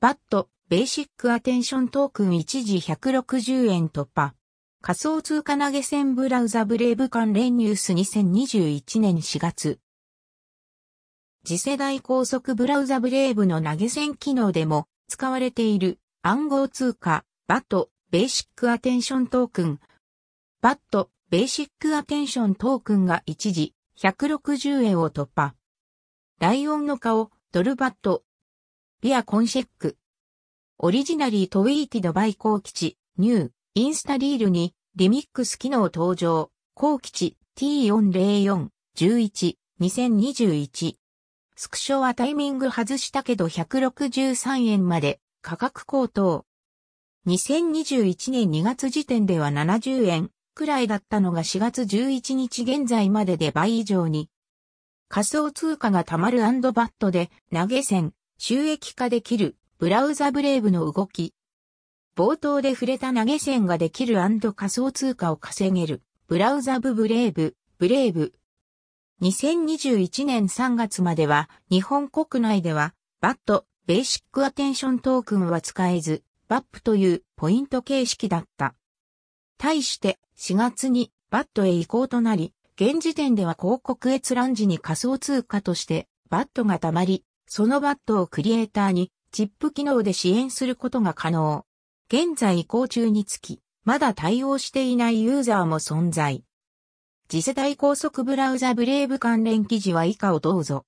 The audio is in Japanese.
BAT、Basic Attention Token 一時160円突破。仮想通貨投げ銭ブラウザ Brave 関連ニュース2021年4月。次世代高速ブラウザ Brave の投げ銭機能でも使われている暗号通貨 BAT Basic Attention Token。 BAT Basic Attention Token が一時160円を突破。ライオンの顔、ドルバット、ビアコンシェック。オリジナリートウィーティドバイ高吉、ニュー、インスタリールに、リミックス機能登場、高吉 T404、11、2021。スクショはタイミング外したけど163円まで価格高騰。2021年2月時点では70円くらいだったのが4月11日現在までで倍以上に。仮想通貨が貯まる BAT で投げ銭、収益化できるブラウザ Brave の動き。冒頭で触れた投げ銭ができる仮想通貨を稼げるブラウザブ Brave、Brave。2021年3月までは日本国内では BAT、Basic Attention Token は使えず、 BAP というポイント形式だった。対して4月に BAT へ移行となり、現時点では広告閲覧時に仮想通貨として BAT が貯まり、そのバットをクリエイターにチップ機能で支援することが可能。現在移行中につき、まだ対応していないユーザーも存在。次世代高速ブラウザブレイブ関連記事は以下をどうぞ。